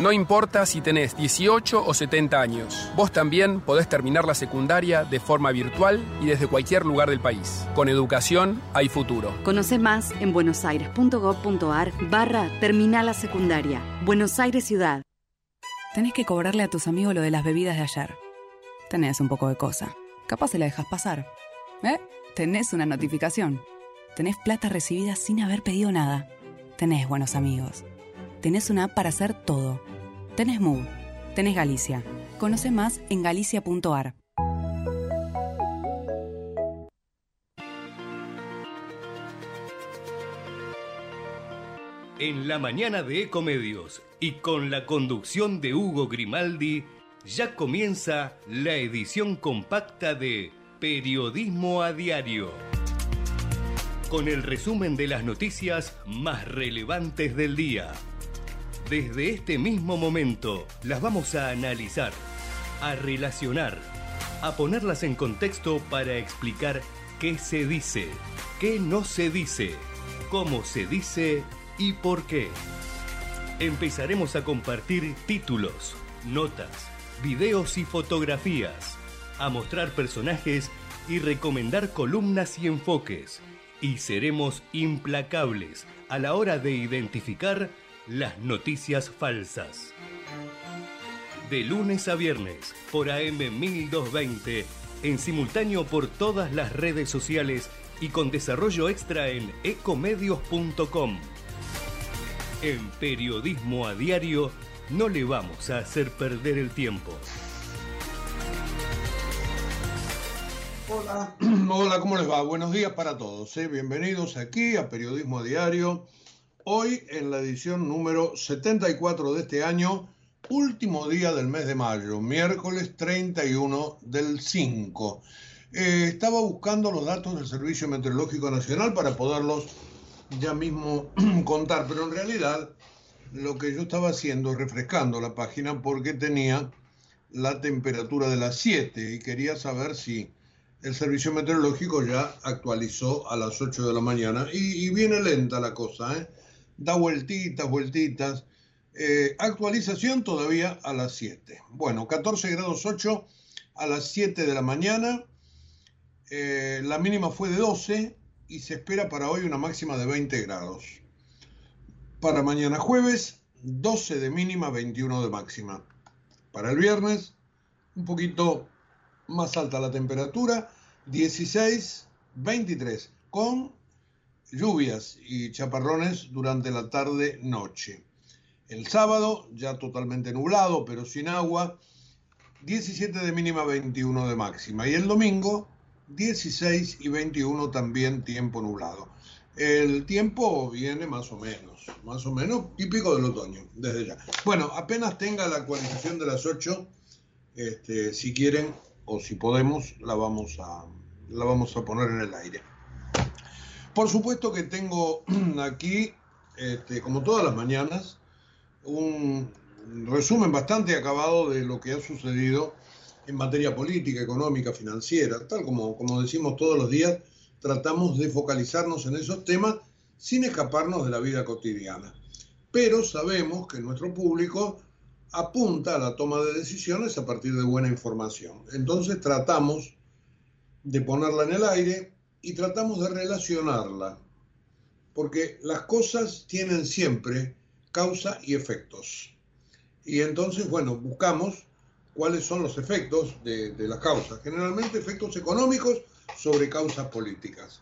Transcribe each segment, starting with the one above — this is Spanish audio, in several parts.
No importa si tenés 18 o 70 años, vos también podés terminar la secundaria de forma virtual y desde cualquier lugar del país. Con educación hay futuro. Conoce más en buenosaires.gov.ar barra Terminal la Secundaria. Buenos Aires Ciudad. Tenés que cobrarle a tus amigos lo de las bebidas de ayer. Tenés un poco de cosa. Capaz se la dejas pasar. ¿Eh? Tenés una notificación. Tenés plata recibida sin haber pedido nada. Tenés buenos amigos. Tenés una app para hacer todo. Tenés Move. Tenés Galicia. Conoce más en galicia.ar. En la mañana de Ecomedios y con la conducción de Hugo Grimaldi, ya comienza la edición compacta de Periodismo a Diario. Con el resumen de las noticias más relevantes del día. Desde este mismo momento las vamos a analizar, a relacionar, a ponerlas en contexto para explicar qué se dice, qué no se dice, cómo se dice y por qué. Empezaremos a compartir títulos, notas, videos y fotografías, a mostrar personajes y recomendar columnas y enfoques. Y seremos implacables a la hora de identificar las noticias falsas. De lunes a viernes por AM 1220, en simultáneo por todas las redes sociales y con desarrollo extra en ecomedios.com. En Periodismo a Diario no le vamos a hacer perder el tiempo. Hola, hola, ¿cómo les va? Buenos días para todos. ¿eh? Bienvenidos aquí a Periodismo a Diario. Hoy en la edición número 74 de este año, último día del mes de mayo, miércoles 31 del 5. Eh, estaba buscando los datos del Servicio Meteorológico Nacional para poderlos ya mismo contar, pero en realidad lo que yo estaba haciendo es refrescando la página porque tenía la temperatura de las 7 y quería saber si el servicio meteorológico ya actualizó a las 8 de la mañana y viene lenta la cosa, ¿eh? Da vueltitas, vueltitas. Eh, actualización todavía a las 7. Bueno, 14 grados 8 a las 7 de la mañana. Eh, la mínima fue de 12 y se espera para hoy una máxima de 20 grados. Para mañana jueves, 12 de mínima, 21 de máxima. Para el viernes, un poquito más alta la temperatura, 16, 23, con lluvias y chaparrones durante la tarde-noche. El sábado, ya totalmente nublado, pero sin agua, 17 de mínima, 21 de máxima. Y el domingo, 16 y 21 también tiempo nublado. El tiempo viene más o menos, más o menos típico del otoño, desde ya. Bueno, apenas tenga la actualización de las 8, este, si quieren o si podemos, la vamos a, la vamos a poner en el aire. Por supuesto que tengo aquí, este, como todas las mañanas, un resumen bastante acabado de lo que ha sucedido en materia política, económica, financiera, tal como, como decimos todos los días, tratamos de focalizarnos en esos temas sin escaparnos de la vida cotidiana. Pero sabemos que nuestro público apunta a la toma de decisiones a partir de buena información. Entonces tratamos de ponerla en el aire y tratamos de relacionarla, porque las cosas tienen siempre causa y efectos. Y entonces, bueno, buscamos cuáles son los efectos de, de las causas, generalmente efectos económicos sobre causas políticas.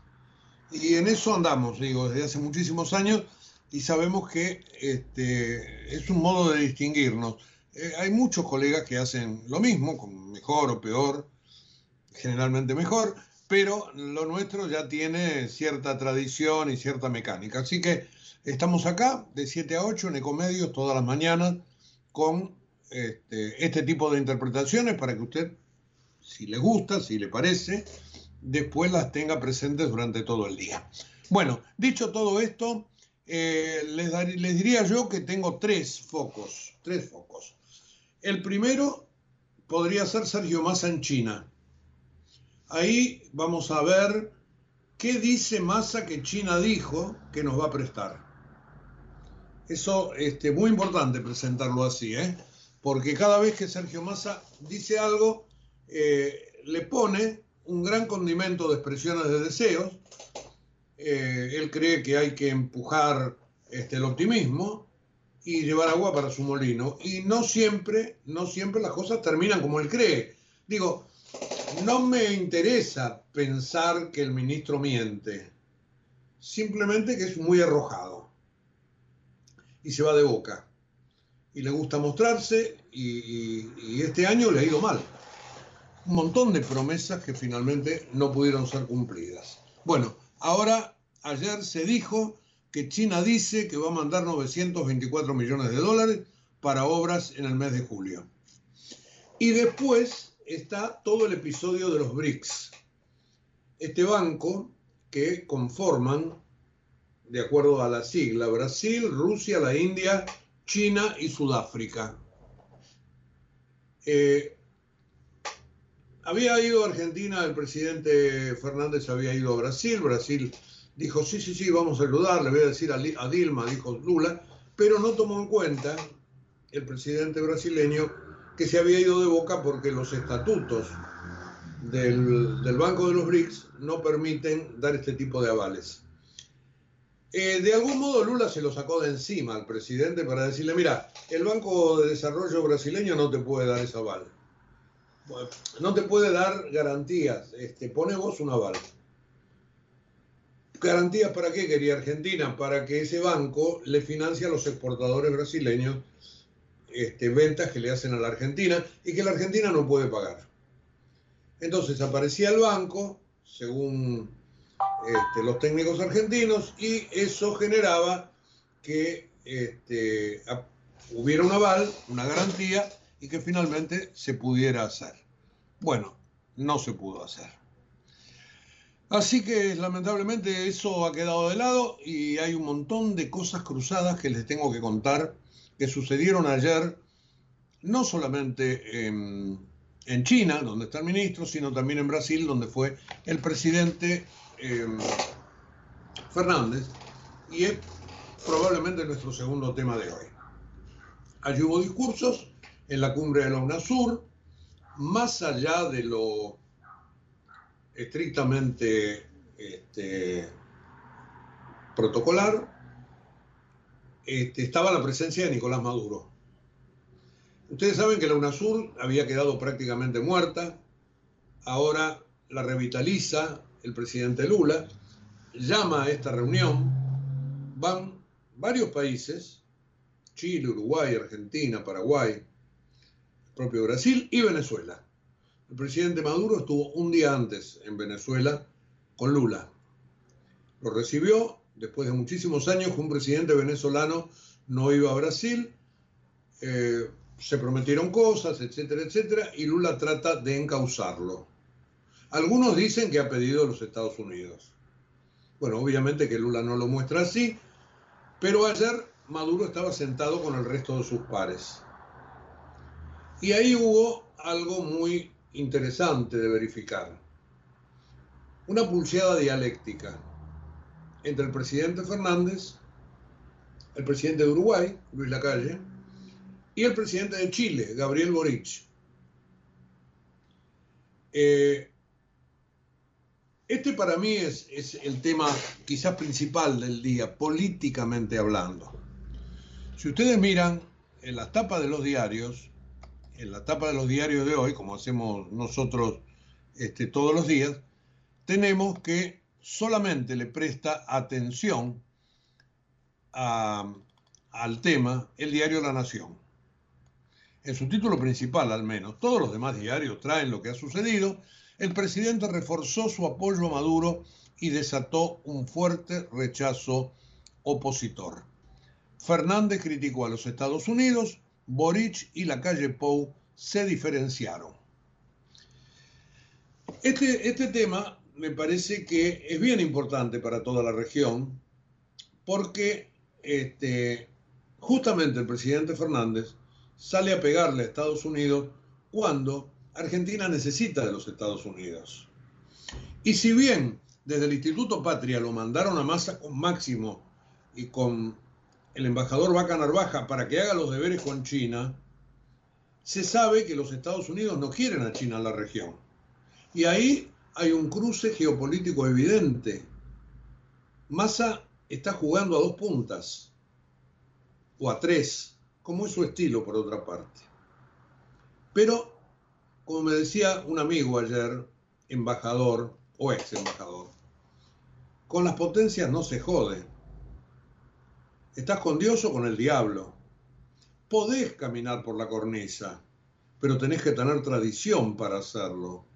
Y en eso andamos, digo, desde hace muchísimos años y sabemos que este, es un modo de distinguirnos. Eh, hay muchos colegas que hacen lo mismo, con mejor o peor, generalmente mejor, pero lo nuestro ya tiene cierta tradición y cierta mecánica. Así que estamos acá de 7 a 8 en Ecomedios todas las mañanas con este, este tipo de interpretaciones para que usted, si le gusta, si le parece, después las tenga presentes durante todo el día. Bueno, dicho todo esto, eh, les, les diría yo que tengo tres focos, tres focos. El primero podría ser Sergio Massa en China. Ahí vamos a ver qué dice Massa que China dijo que nos va a prestar. Eso es este, muy importante presentarlo así, ¿eh? porque cada vez que Sergio Massa dice algo, eh, le pone un gran condimento de expresiones de deseos. Eh, él cree que hay que empujar este, el optimismo y llevar agua para su molino. Y no siempre, no siempre las cosas terminan como él cree. Digo, no me interesa pensar que el ministro miente, simplemente que es muy arrojado y se va de boca. Y le gusta mostrarse y, este año le ha ido mal. Un montón de promesas que finalmente no pudieron ser cumplidas. Bueno, ahora, ayer se dijo que China dice que va a mandar 924 millones de dólares para obras en el mes de julio. Y después está todo el episodio de los BRICS. Este banco que conforman, de acuerdo a la sigla, Brasil, Rusia, la India, China y Sudáfrica. Eh, había ido a Argentina, el presidente Fernández había ido a Brasil, Brasil dijo, sí, sí, sí, vamos a ayudar, le voy a decir a Dilma, dijo Lula, pero no tomó en cuenta el presidente brasileño que se había ido de boca porque los estatutos del, Banco de los BRICS no permiten dar este tipo de avales. Eh, de algún modo Lula se lo sacó de encima al presidente para decirle, mira, el Banco de Desarrollo brasileño no te puede dar ese aval. no te puede dar garantías, este, pone vos un aval. ¿Garantías para qué quería Argentina? Para que ese banco le financie a los exportadores brasileños este, ventas que le hacen a la Argentina y que la Argentina no puede pagar. Entonces aparecía el banco, según este, los técnicos argentinos, y eso generaba que este, hubiera un aval, una garantía, y que finalmente se pudiera hacer. Bueno, no se pudo hacer. Así que lamentablemente eso ha quedado de lado y hay un montón de cosas cruzadas que les tengo que contar que sucedieron ayer, no solamente en, China, donde está el ministro, sino también en Brasil, donde fue el presidente em, Fernández, y es probablemente nuestro segundo tema de hoy. Allí hubo discursos en la cumbre de la UNASUR, más allá de lo estrictamente este, protocolar, este, estaba la presencia de Nicolás Maduro. Ustedes saben que la UNASUR había quedado prácticamente muerta, ahora la revitaliza el presidente Lula, llama a esta reunión, van varios países, Chile, Uruguay, Argentina, Paraguay, propio Brasil y Venezuela. El presidente Maduro estuvo un día antes en Venezuela con Lula. Lo recibió después de muchísimos años un presidente venezolano no iba a Brasil. Eh, se prometieron cosas, etcétera, etcétera, y Lula trata de encauzarlo. Algunos dicen que ha pedido a los Estados Unidos. Bueno, obviamente que Lula no lo muestra así, pero ayer Maduro estaba sentado con el resto de sus pares. Y ahí hubo algo muy interesante de verificar. Una pulseada dialéctica entre el presidente Fernández, el presidente de Uruguay, Luis Lacalle, y el presidente de Chile, Gabriel Boric. Eh, este para mí es, el tema quizás principal del día, políticamente hablando. Si ustedes miran en las tapas de los diarios, en la tapa de los diarios de hoy, como hacemos nosotros este, todos los días, tenemos que solamente le presta atención al tema el diario La Nación. En su título principal, al menos, todos los demás diarios traen lo que ha sucedido. El presidente reforzó su apoyo a Maduro y desató un fuerte rechazo opositor. Fernández criticó a los Estados Unidos Boric y la calle Pou se diferenciaron. Este, este tema me parece que es bien importante para toda la región porque este, justamente el presidente Fernández sale a pegarle a Estados Unidos cuando Argentina necesita de los Estados Unidos. Y si bien desde el Instituto Patria lo mandaron a masa con Máximo y con el embajador Vaca Narvaja para que haga los deberes con China, se sabe que los Estados Unidos no quieren a China en la región. Y ahí hay un cruce geopolítico evidente. Massa está jugando a dos puntas, o a tres, como es su estilo por otra parte. Pero, como me decía un amigo ayer, embajador o ex embajador, con las potencias no se jode. Estás con Dios o con el diablo. Podés caminar por la cornisa, pero tenés que tener tradición para hacerlo.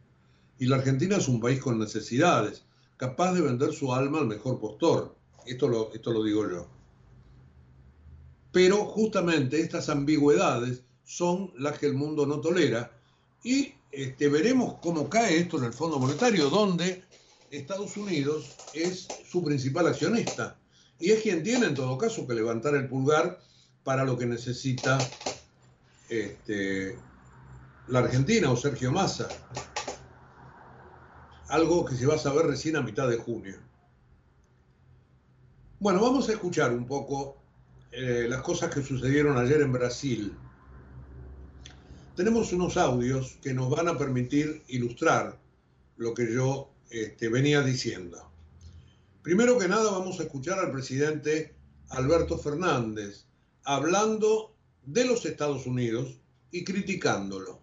Y la Argentina es un país con necesidades, capaz de vender su alma al mejor postor. Esto lo, digo yo. Pero justamente estas ambigüedades son las que el mundo no tolera. Y este, veremos cómo cae esto en el Fondo Monetario, donde Estados Unidos es su principal accionista. Y es quien tiene en todo caso que levantar el pulgar para lo que necesita este, la Argentina o Sergio Massa. Algo que se va a saber recién a mitad de junio. Bueno, vamos a escuchar un poco eh, las cosas que sucedieron ayer en Brasil. Tenemos unos audios que nos van a permitir ilustrar lo que yo este, venía diciendo. Primero que nada vamos a escuchar al presidente Alberto Fernández hablando de los Estados Unidos y criticándolo.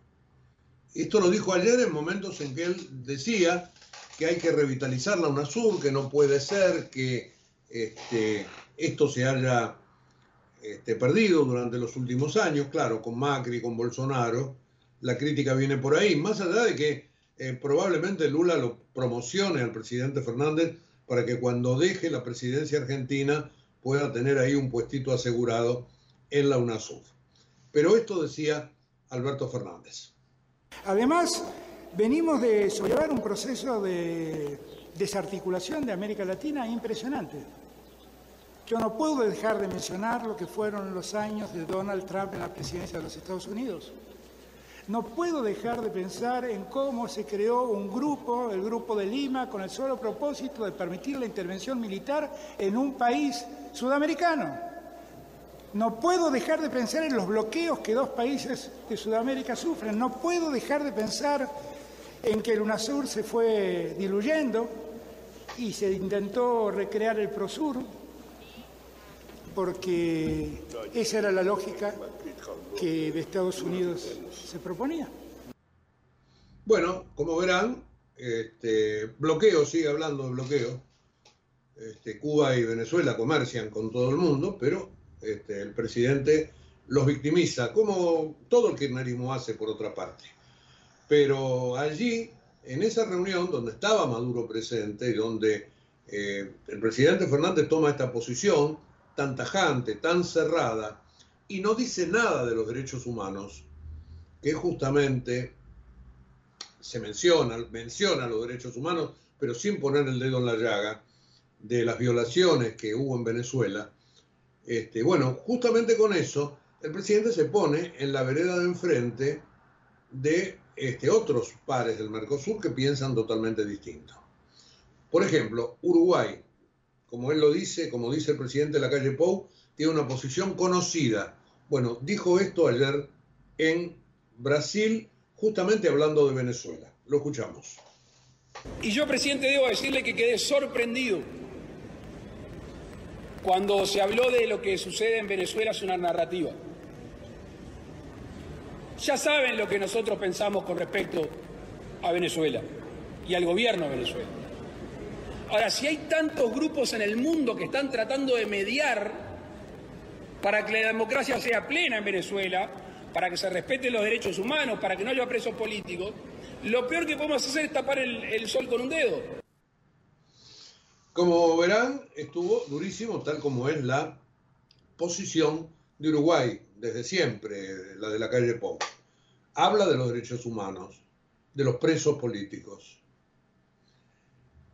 Esto lo dijo ayer en momentos en que él decía que hay que revitalizar la UNASUR, que no puede ser que este, esto se haya este, perdido durante los últimos años, claro, con Macri, con Bolsonaro, la crítica viene por ahí, más allá de que eh, probablemente Lula lo promocione al presidente Fernández para que cuando deje la presidencia argentina pueda tener ahí un puestito asegurado en la UNASUR. Pero esto decía Alberto Fernández. Además, venimos de sobrellevar un proceso de desarticulación de América Latina impresionante. Yo no puedo dejar de mencionar lo que fueron los años de Donald Trump en la presidencia de los Estados Unidos. No puedo dejar de pensar en cómo se creó un grupo, el Grupo de Lima, con el solo propósito de permitir la intervención militar en un país sudamericano. No puedo dejar de pensar en los bloqueos que dos países de Sudamérica sufren. No puedo dejar de pensar en que el UNASUR se fue diluyendo y se intentó recrear el PROSUR, porque esa era la lógica que de Estados Unidos se proponía. Bueno, como verán, este, bloqueo, sigue hablando de bloqueo. Este, Cuba y Venezuela comercian con todo el mundo, pero este, el presidente los victimiza, como todo el kirchnerismo hace por otra parte. Pero allí, en esa reunión donde estaba Maduro presente, donde eh, el presidente Fernández toma esta posición tan tajante, tan cerrada, y no dice nada de los derechos humanos, que justamente se menciona, menciona los derechos humanos, pero sin poner el dedo en la llaga, de las violaciones que hubo en Venezuela. Este, bueno, justamente con eso, el presidente se pone en la vereda de enfrente de este, otros pares del Mercosur que piensan totalmente distinto. Por ejemplo, Uruguay, como él lo dice, como dice el presidente de la calle Pou, tiene una posición conocida. Bueno, dijo esto ayer en Brasil, justamente hablando de Venezuela. Lo escuchamos. Y yo, presidente, debo decirle que quedé sorprendido cuando se habló de lo que sucede en Venezuela es una narrativa. Ya saben lo que nosotros pensamos con respecto a Venezuela y al gobierno de Venezuela. Ahora, si hay tantos grupos en el mundo que están tratando de mediar para que la democracia sea plena en Venezuela, para que se respeten los derechos humanos, para que no haya presos políticos, lo peor que podemos hacer es tapar el, el sol con un dedo. Como verán, estuvo durísimo, tal como es la posición de Uruguay. Desde siempre, la de la calle Pop. Habla de los derechos humanos, de los presos políticos.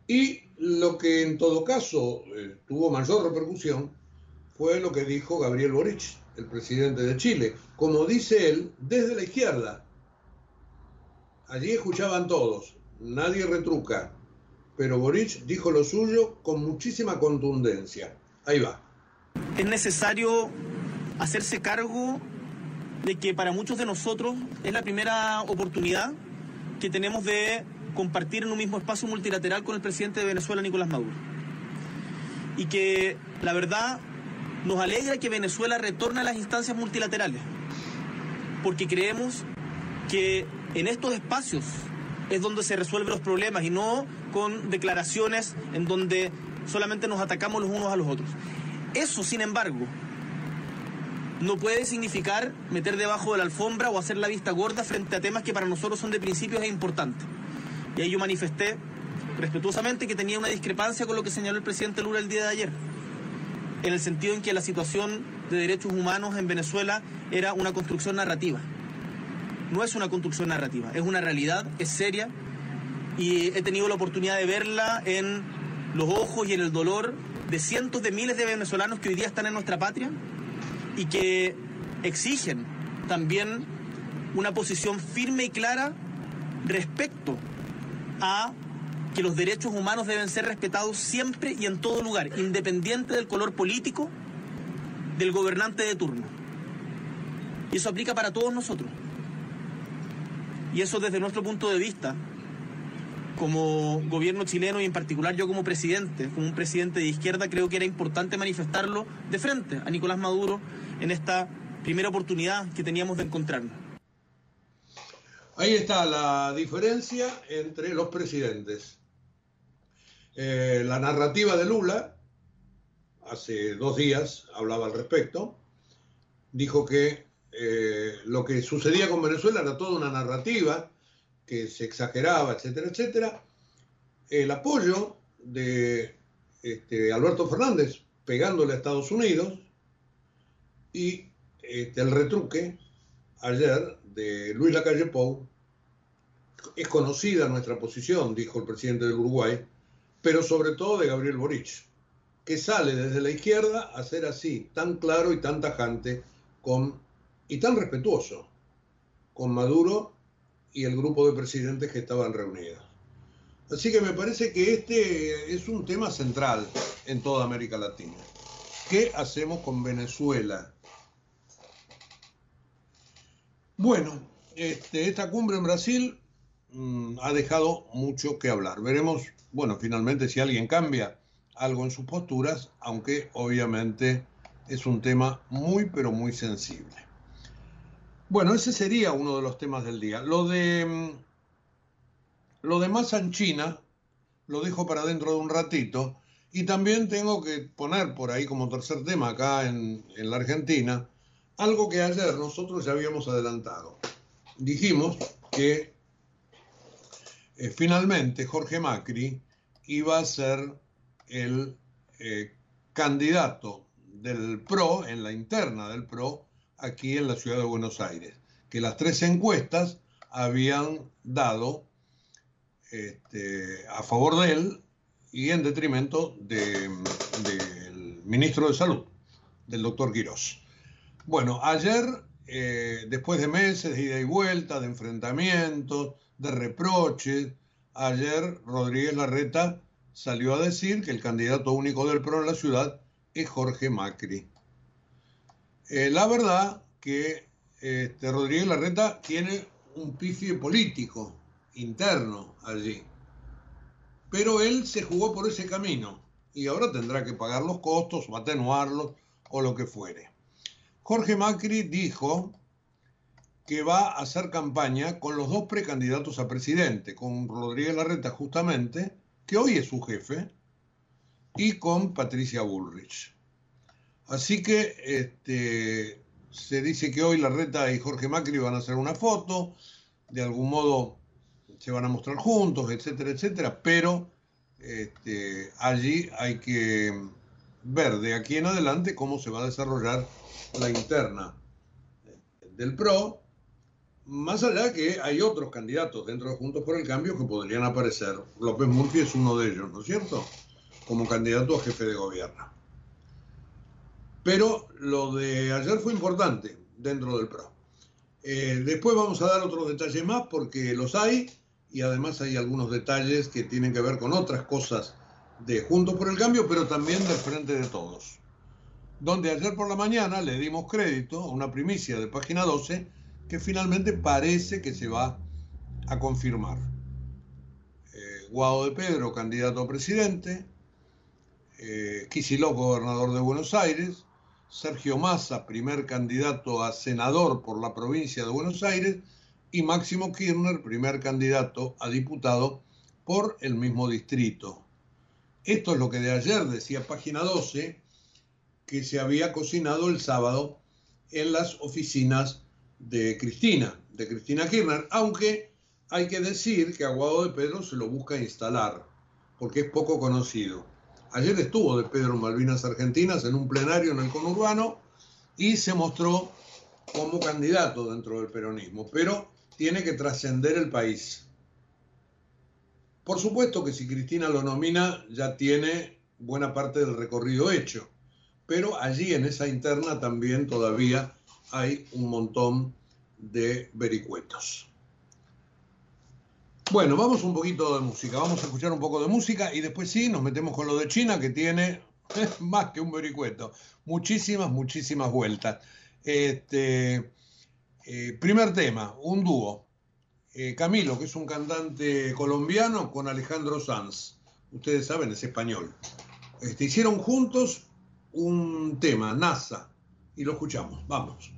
Y lo que en todo caso eh, tuvo mayor repercusión fue lo que dijo Gabriel Boric, el presidente de Chile, como dice él, desde la izquierda. Allí escuchaban todos, nadie retruca, pero Boric dijo lo suyo con muchísima contundencia. Ahí va. Es necesario hacerse cargo de que para muchos de nosotros es la primera oportunidad que tenemos de compartir en un mismo espacio multilateral con el presidente de Venezuela, Nicolás Maduro. Y que la verdad nos alegra que Venezuela retorne a las instancias multilaterales, porque creemos que en estos espacios es donde se resuelven los problemas y no con declaraciones en donde solamente nos atacamos los unos a los otros. Eso, sin embargo, no puede significar meter debajo de la alfombra o hacer la vista gorda frente a temas que para nosotros son de principios e importantes. Y ahí yo manifesté respetuosamente que tenía una discrepancia con lo que señaló el presidente Lula el día de ayer, en el sentido en que la situación de derechos humanos en Venezuela era una construcción narrativa. No es una construcción narrativa, es una realidad, es seria y he tenido la oportunidad de verla en los ojos y en el dolor de cientos de miles de venezolanos que hoy día están en nuestra patria y que exigen también una posición firme y clara respecto a que los derechos humanos deben ser respetados siempre y en todo lugar, independiente del color político del gobernante de turno. Y eso aplica para todos nosotros. Y eso desde nuestro punto de vista, como gobierno chileno y en particular yo como presidente, como un presidente de izquierda, creo que era importante manifestarlo de frente a Nicolás Maduro en esta primera oportunidad que teníamos de encontrarnos. Ahí está la diferencia entre los presidentes. Eh, la narrativa de Lula, hace dos días hablaba al respecto, dijo que eh, lo que sucedía con Venezuela era toda una narrativa, que se exageraba, etcétera, etcétera. El apoyo de este, Alberto Fernández pegándole a Estados Unidos y este, el retruque ayer de Luis Lacalle Pou. Es conocida nuestra posición, dijo el presidente del Uruguay, pero sobre todo de Gabriel Boric, que sale desde la izquierda a ser así, tan claro y tan tajante con, y tan respetuoso con Maduro y el grupo de presidentes que estaban reunidos. Así que me parece que este es un tema central en toda América Latina. ¿Qué hacemos con Venezuela? Bueno, este, esta cumbre en Brasil mmm, ha dejado mucho que hablar. Veremos, bueno, finalmente si alguien cambia algo en sus posturas, aunque obviamente es un tema muy, pero muy sensible. Bueno, ese sería uno de los temas del día. Lo de lo de masa en China lo dejo para dentro de un ratito. Y también tengo que poner por ahí como tercer tema acá en, en la Argentina algo que ayer nosotros ya habíamos adelantado. Dijimos que eh, finalmente Jorge Macri iba a ser el eh, candidato del PRO, en la interna del PRO, aquí en la ciudad de Buenos Aires, que las tres encuestas habían dado este, a favor de él y en detrimento del de, ministro de Salud, del doctor Quirós. Bueno, ayer, eh, después de meses de ida y vuelta, de enfrentamientos, de reproches, ayer Rodríguez Larreta salió a decir que el candidato único del PRO en la ciudad es Jorge Macri. Eh, la verdad que este, Rodríguez Larreta tiene un pifie político interno allí, pero él se jugó por ese camino y ahora tendrá que pagar los costos o atenuarlos o lo que fuere. Jorge Macri dijo que va a hacer campaña con los dos precandidatos a presidente, con Rodríguez Larreta justamente, que hoy es su jefe, y con Patricia Bullrich. Así que este, se dice que hoy Larreta y Jorge Macri van a hacer una foto, de algún modo se van a mostrar juntos, etcétera, etcétera, pero este, allí hay que ver de aquí en adelante cómo se va a desarrollar la interna del PRO, más allá que hay otros candidatos dentro de Juntos por el Cambio que podrían aparecer. López Murphy es uno de ellos, ¿no es cierto? Como candidato a jefe de gobierno. Pero lo de ayer fue importante dentro del PRO. Eh, después vamos a dar otros detalles más porque los hay y además hay algunos detalles que tienen que ver con otras cosas de Juntos por el Cambio, pero también del Frente de Todos. Donde ayer por la mañana le dimos crédito a una primicia de página 12 que finalmente parece que se va a confirmar. Eh, Guado de Pedro, candidato a presidente, eh, gobernador de Buenos Aires, Sergio Massa, primer candidato a senador por la provincia de Buenos Aires, y Máximo Kirchner, primer candidato a diputado por el mismo distrito. Esto es lo que de ayer decía página 12, que se había cocinado el sábado en las oficinas de Cristina, de Cristina Kirchner, aunque hay que decir que Aguado de Pedro se lo busca instalar, porque es poco conocido. Ayer estuvo de Pedro Malvinas Argentinas en un plenario en el conurbano y se mostró como candidato dentro del peronismo, pero tiene que trascender el país. Por supuesto que si Cristina lo nomina ya tiene buena parte del recorrido hecho, pero allí en esa interna también todavía hay un montón de vericuetos. Bueno, vamos un poquito de música, vamos a escuchar un poco de música y después sí, nos metemos con lo de China que tiene más que un vericueto, muchísimas, muchísimas vueltas. Este, eh, primer tema, un dúo. Eh, Camilo, que es un cantante colombiano, con Alejandro Sanz. Ustedes saben, es español. Este, hicieron juntos un tema, NASA, y lo escuchamos. Vamos.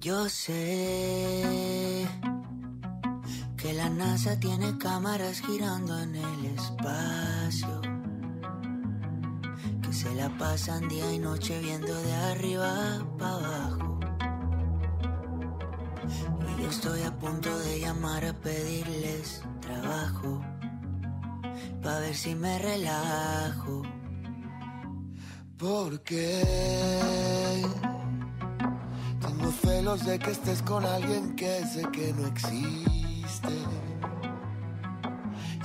Yo sé que la NASA tiene cámaras girando en el espacio, que se la pasan día y noche viendo de arriba para abajo. Y yo estoy a punto de llamar a pedirles trabajo, para ver si me relajo. Porque tengo celos de que estés con alguien que sé que no existe.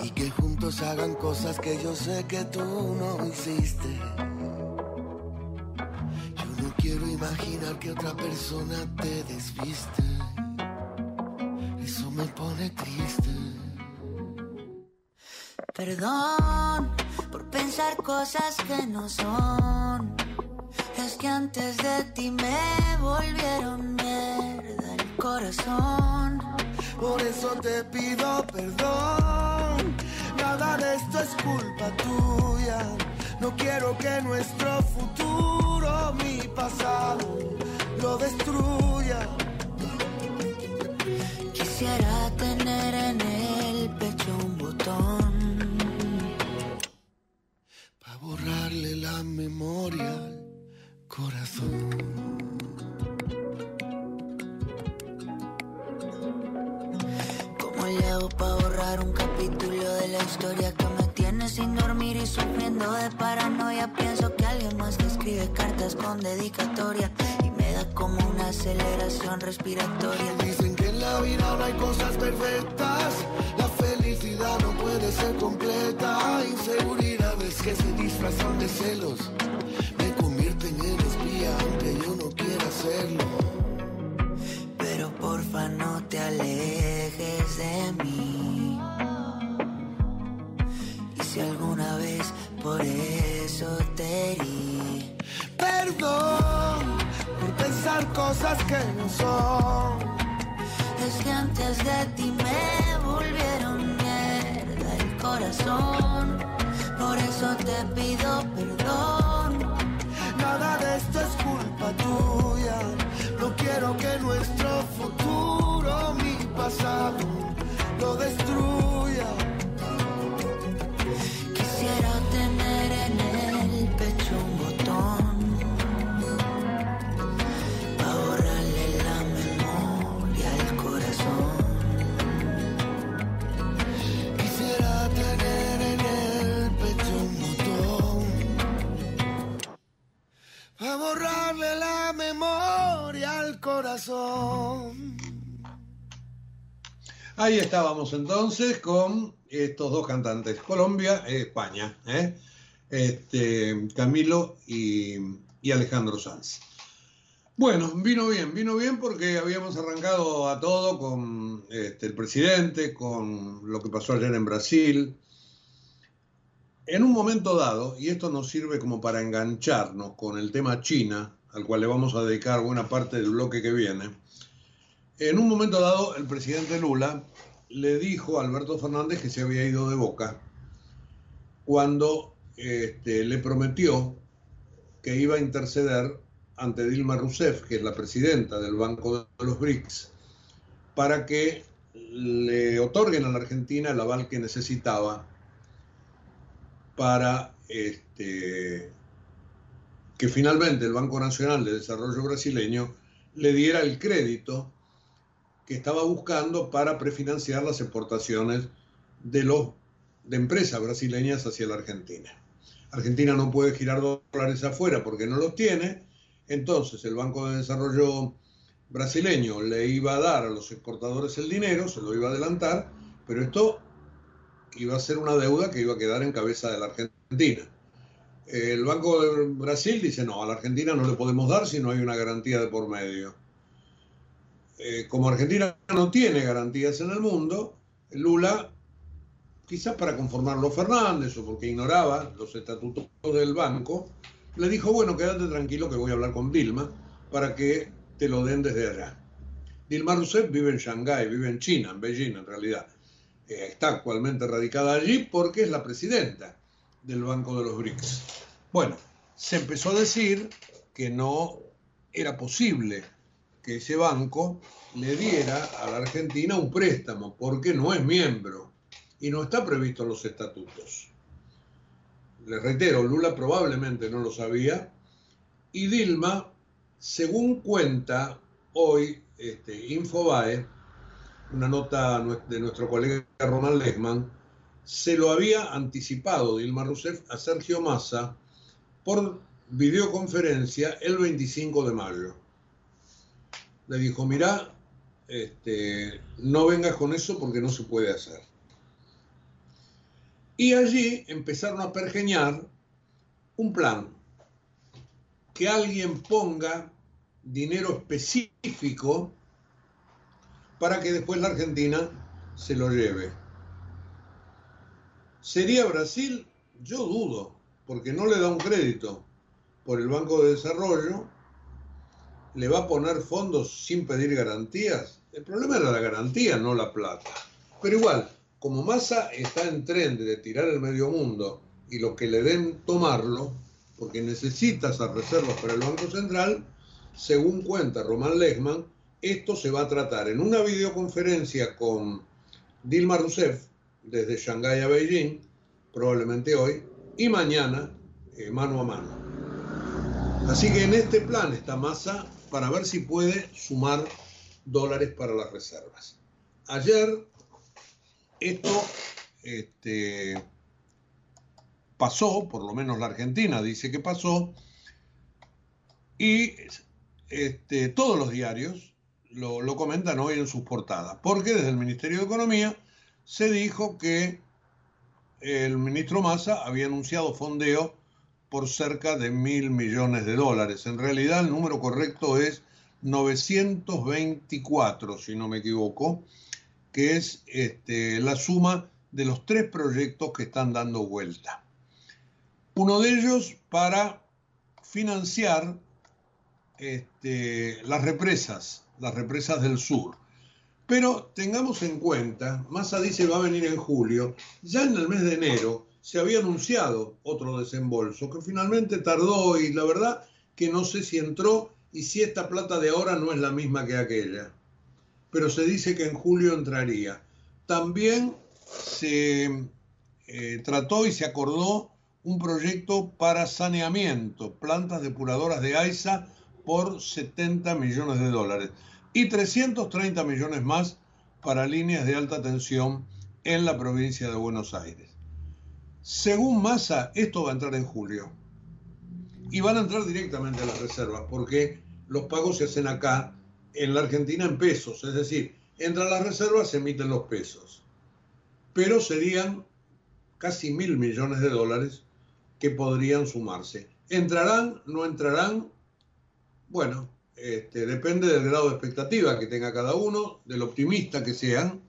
Y que juntos hagan cosas que yo sé que tú no hiciste. Yo no quiero imaginar que otra persona te desviste. Eso me pone triste. Perdón por pensar cosas que no son. Es que antes de ti me volvieron mierda el corazón. Por eso te pido perdón. Nada de esto es culpa tuya. No quiero que nuestro futuro, mi pasado, lo destruya. Quisiera tener en el pecho un botón. Para borrarle la memoria al corazón. Historia que me tiene sin dormir y sufriendo de paranoia? Pienso que alguien más que escribe cartas con dedicatoria y me da como una aceleración respiratoria. Dicen que en la vida no hay cosas perfectas. La felicidad no puede ser completa. Inseguridades que se disfrazan de celos. Me convierten en espía aunque yo no quiera serlo. Pero porfa no te alejes por eso te herí, Perdón por pensar cosas que no son. es que antes de ti me volvieron mierda el corazón. Por eso te pido perdón. Nada de esto es culpa tuya. No quiero que nuestro futuro, mi pasado, lo destruya. Ahí estábamos entonces con estos dos cantantes, Colombia e España, ¿eh? este, Camilo y, y Alejandro Sanz. Bueno, vino bien, vino bien porque habíamos arrancado a todo con este, el presidente, con lo que pasó ayer en Brasil. En un momento dado, y esto nos sirve como para engancharnos con el tema China, al cual le vamos a dedicar buena parte del bloque que viene, en un momento dado el presidente Lula le dijo a Alberto Fernández que se había ido de boca cuando este, le prometió que iba a interceder ante Dilma Rousseff, que es la presidenta del Banco de los BRICS, para que le otorguen a la Argentina el aval que necesitaba para este, que finalmente el Banco Nacional de Desarrollo brasileño le diera el crédito que estaba buscando para prefinanciar las exportaciones de, los, de empresas brasileñas hacia la Argentina. Argentina no puede girar dólares afuera porque no los tiene, entonces el Banco de Desarrollo brasileño le iba a dar a los exportadores el dinero, se lo iba a adelantar, pero esto iba a ser una deuda que iba a quedar en cabeza de la Argentina. El Banco de Brasil dice, no, a la Argentina no le podemos dar si no hay una garantía de por medio. Eh, como Argentina no tiene garantías en el mundo, Lula, quizás para conformarlo Fernández o porque ignoraba los estatutos del banco, le dijo, bueno, quédate tranquilo que voy a hablar con Dilma para que te lo den desde allá. Dilma Rousseff vive en Shanghái, vive en China, en Beijing en realidad. Eh, está actualmente radicada allí porque es la presidenta del Banco de los BRICS. Bueno, se empezó a decir que no era posible que ese banco le diera a la Argentina un préstamo porque no es miembro y no está previsto en los estatutos. Le reitero, Lula probablemente no lo sabía y Dilma, según cuenta hoy este, Infobae, una nota de nuestro colega Román Lehmann, se lo había anticipado Dilma Rousseff a Sergio Massa por videoconferencia el 25 de mayo le dijo, mira, este, no vengas con eso porque no se puede hacer. Y allí empezaron a pergeñar un plan, que alguien ponga dinero específico para que después la Argentina se lo lleve. ¿Sería Brasil? Yo dudo, porque no le da un crédito por el Banco de Desarrollo le va a poner fondos sin pedir garantías. El problema era la garantía, no la plata. Pero igual, como Massa está en tren de tirar el medio mundo y lo que le den tomarlo, porque necesita esas reservas para el Banco Central, según cuenta Román Lechman, esto se va a tratar en una videoconferencia con Dilma Rousseff desde Shanghái a Beijing, probablemente hoy, y mañana eh, mano a mano. Así que en este plan está Massa para ver si puede sumar dólares para las reservas. Ayer esto este, pasó, por lo menos la Argentina dice que pasó, y este, todos los diarios lo, lo comentan hoy en sus portadas, porque desde el Ministerio de Economía se dijo que el ministro Massa había anunciado fondeo por cerca de mil millones de dólares. En realidad el número correcto es 924, si no me equivoco, que es este, la suma de los tres proyectos que están dando vuelta. Uno de ellos para financiar este, las represas, las represas del sur. Pero tengamos en cuenta, Massa dice va a venir en julio, ya en el mes de enero se había anunciado otro desembolso que finalmente tardó y la verdad que no sé si entró y si esta plata de ahora no es la misma que aquella. Pero se dice que en julio entraría. También se eh, trató y se acordó un proyecto para saneamiento, plantas depuradoras de AISA por 70 millones de dólares y 330 millones más para líneas de alta tensión en la provincia de Buenos Aires. Según Massa, esto va a entrar en julio. Y van a entrar directamente a las reservas, porque los pagos se hacen acá en la Argentina en pesos, es decir, entran las reservas, se emiten los pesos. Pero serían casi mil millones de dólares que podrían sumarse. ¿Entrarán? ¿No entrarán? Bueno, este, depende del grado de expectativa que tenga cada uno, del optimista que sean,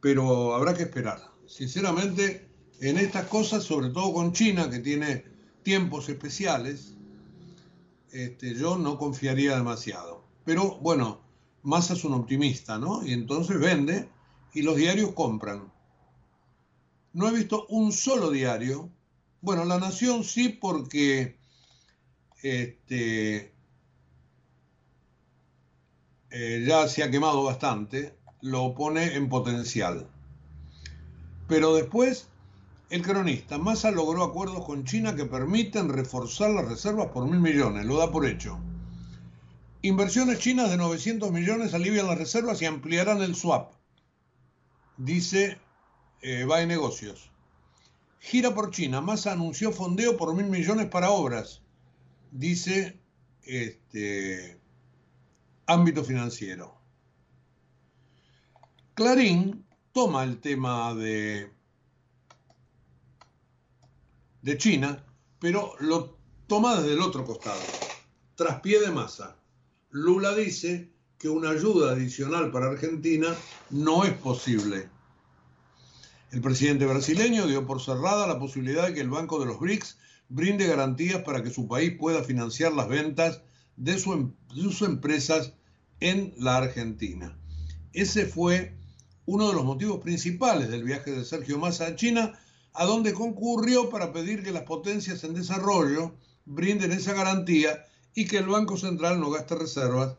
pero habrá que esperar. Sinceramente, en estas cosas, sobre todo con China, que tiene tiempos especiales, este, yo no confiaría demasiado. Pero bueno, Massa es un optimista, ¿no? Y entonces vende y los diarios compran. No he visto un solo diario. Bueno, La Nación sí, porque este, eh, ya se ha quemado bastante, lo pone en potencial. Pero después, el cronista, Massa logró acuerdos con China que permiten reforzar las reservas por mil millones, lo da por hecho. Inversiones chinas de 900 millones alivian las reservas y ampliarán el swap, dice eh, va negocios. Gira por China, Massa anunció fondeo por mil millones para obras, dice este, ámbito financiero. Clarín toma el tema de, de China, pero lo toma desde el otro costado, tras pie de masa. Lula dice que una ayuda adicional para Argentina no es posible. El presidente brasileño dio por cerrada la posibilidad de que el Banco de los BRICS brinde garantías para que su país pueda financiar las ventas de, em, sus empresas en la Argentina. Ese fue uno de los motivos principales del viaje de Sergio Massa a China, a donde concurrió para pedir que las potencias en desarrollo brinden esa garantía y que el Banco Central no gaste reservas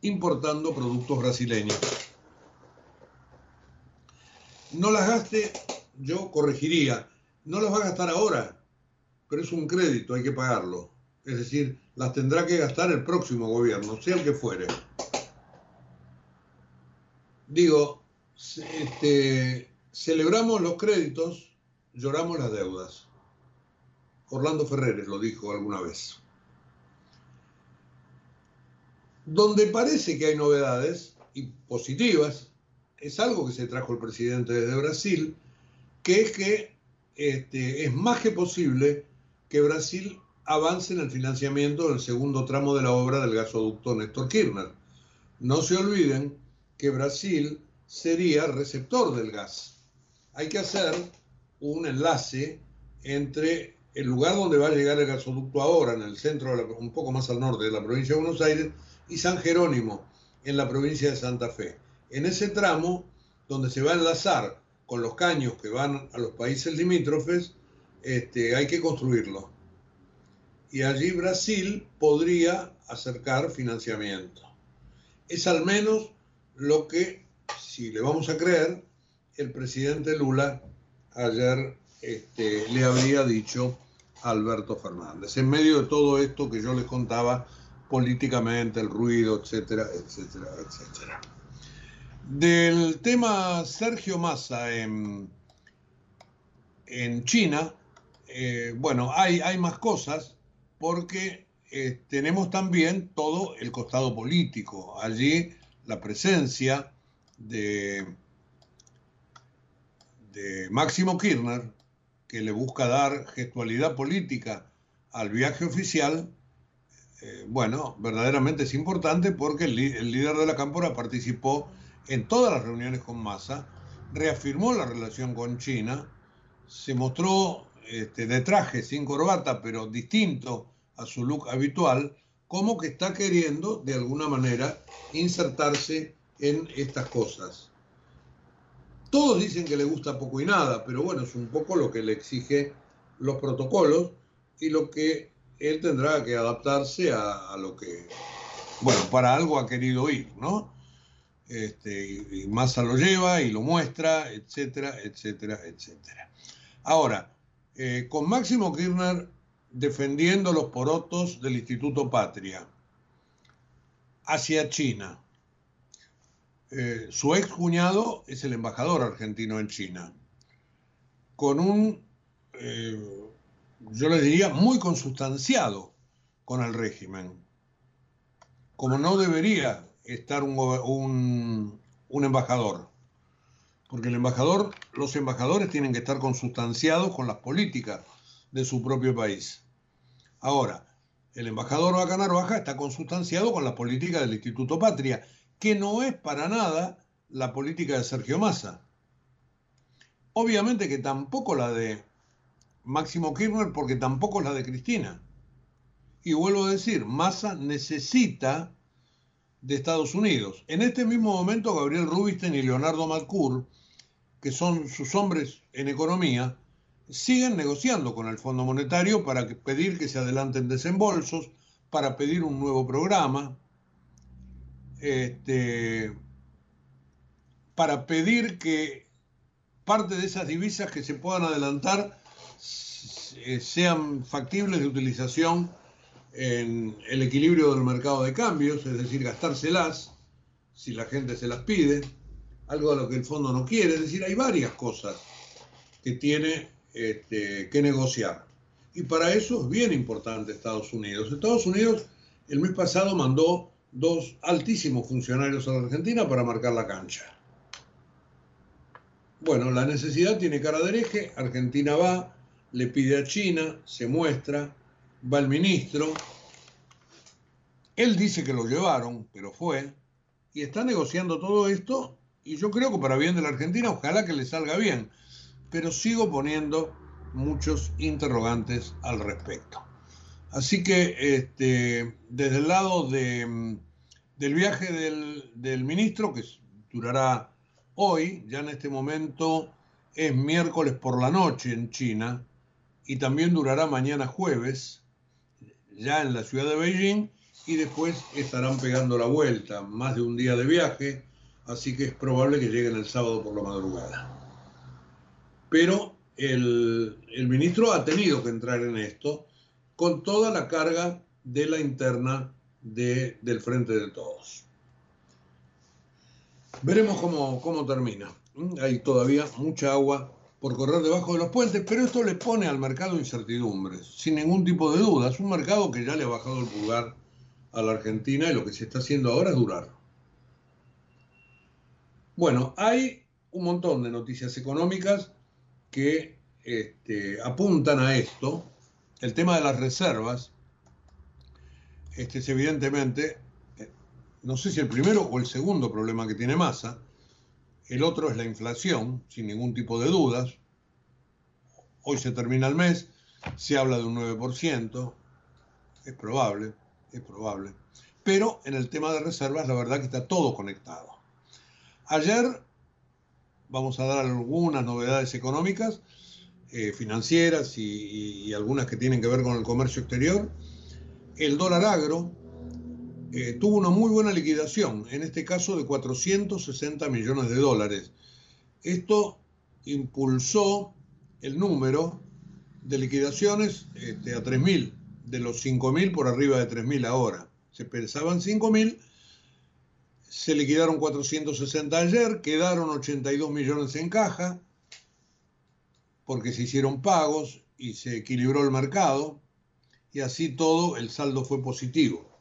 importando productos brasileños. No las gaste, yo corregiría, no las va a gastar ahora, pero es un crédito, hay que pagarlo. Es decir, las tendrá que gastar el próximo gobierno, sea el que fuere. Digo, este, celebramos los créditos, lloramos las deudas. Orlando Ferreres lo dijo alguna vez. Donde parece que hay novedades y positivas, es algo que se trajo el presidente desde Brasil, que es que este, es más que posible que Brasil avance en el financiamiento del segundo tramo de la obra del gasoducto Néstor Kirchner. No se olviden que Brasil sería receptor del gas. Hay que hacer un enlace entre el lugar donde va a llegar el gasoducto ahora, en el centro, un poco más al norte de la provincia de Buenos Aires, y San Jerónimo, en la provincia de Santa Fe. En ese tramo, donde se va a enlazar con los caños que van a los países limítrofes, este, hay que construirlo y allí Brasil podría acercar financiamiento. Es al menos lo que, si le vamos a creer, el presidente Lula ayer este, le habría dicho a Alberto Fernández. En medio de todo esto que yo les contaba políticamente, el ruido, etcétera, etcétera, etcétera. Del tema Sergio Massa en, en China, eh, bueno, hay, hay más cosas porque eh, tenemos también todo el costado político. Allí la presencia de, de Máximo Kirchner, que le busca dar gestualidad política al viaje oficial, eh, bueno, verdaderamente es importante porque el, el, líder de la Cámpora participó en todas las reuniones con Massa, reafirmó la relación con China, se mostró este, de traje, sin corbata, pero distinto a su look habitual, como que está queriendo de alguna manera insertarse en estas cosas. Todos dicen que le gusta poco y nada, pero bueno, es un poco lo que le exige los protocolos y lo que él tendrá que adaptarse a, lo que, bueno, para algo ha querido ir, ¿no? Este, y, y Massa lo lleva y lo muestra, etcétera, etcétera, etcétera. Ahora, eh, con Máximo Kirchner defendiendo los porotos del Instituto Patria hacia China. Eh, su ex cuñado es el embajador argentino en China, con un, eh, yo le diría, muy consustanciado con el régimen. como no debería estar un, embajador. Porque el embajador, los embajadores tienen que estar consustanciados con las políticas de su propio país. Ahora, el embajador Vaca Narvaja está consustanciado con la política del Instituto Patria, que no es para nada la política de Sergio Massa. Obviamente que tampoco la de Máximo Kirchner, porque tampoco la de Cristina. Y vuelvo a decir, Massa necesita de Estados Unidos. En este mismo momento, Gabriel Rubinstein y Leonardo Malcour, que son sus hombres en economía, siguen negociando con el Fondo Monetario para pedir que se adelanten desembolsos, para pedir un nuevo programa, este, para pedir que parte de esas divisas que se puedan adelantar sean factibles de utilización en el equilibrio del mercado de cambios, es decir, gastárselas si la gente se las pide, algo de lo que el fondo no quiere, es decir, hay varias cosas que tiene este, que negociar. Y para eso es bien importante Estados Unidos. Estados Unidos el mes pasado mandó dos altísimos funcionarios a la Argentina para marcar la cancha. Bueno, la necesidad tiene cara de hereje, Argentina va, le pide a China, se muestra, va el ministro, él dice que lo llevaron, pero fue, y está negociando todo esto, y yo creo que para bien de la Argentina, ojalá que le salga bien pero sigo poniendo muchos interrogantes al respecto. Así que este, desde el lado de, del viaje del, del ministro, que durará hoy, ya en este momento es miércoles por la noche en China, y también durará mañana jueves, ya en la ciudad de Beijing, y después estarán pegando la vuelta, más de un día de viaje, así que es probable que lleguen el sábado por la madrugada pero el, ministro ha tenido que entrar en esto con toda la carga de la interna del Frente de Todos. Veremos cómo, cómo termina. Hay todavía mucha agua por correr debajo de los puentes, pero esto le pone al mercado incertidumbres, sin ningún tipo de duda. Es un mercado que ya le ha bajado el pulgar a la Argentina y lo que se está haciendo ahora es durar. Bueno, hay un montón de noticias económicas que este, apuntan a esto. El tema de las reservas este es evidentemente, no sé si el primero o el segundo problema que tiene Massa. El otro es la inflación, sin ningún tipo de dudas. Hoy se termina el mes, se habla de un 9%, es probable, es probable. Pero en el tema de reservas, la verdad que está todo conectado. Ayer vamos a dar algunas novedades económicas, eh, financieras y, algunas que tienen que ver con el comercio exterior. El dólar agro tuvo una muy buena liquidación, en este caso de 460 millones de dólares. Esto impulsó el número de liquidaciones este, a 3.000, de los 5.000 por arriba de 3.000 ahora. Se pensaban 5.000 se liquidaron 460 ayer, quedaron 82 millones en caja, porque se hicieron pagos y se equilibró el mercado, y así todo el saldo fue positivo.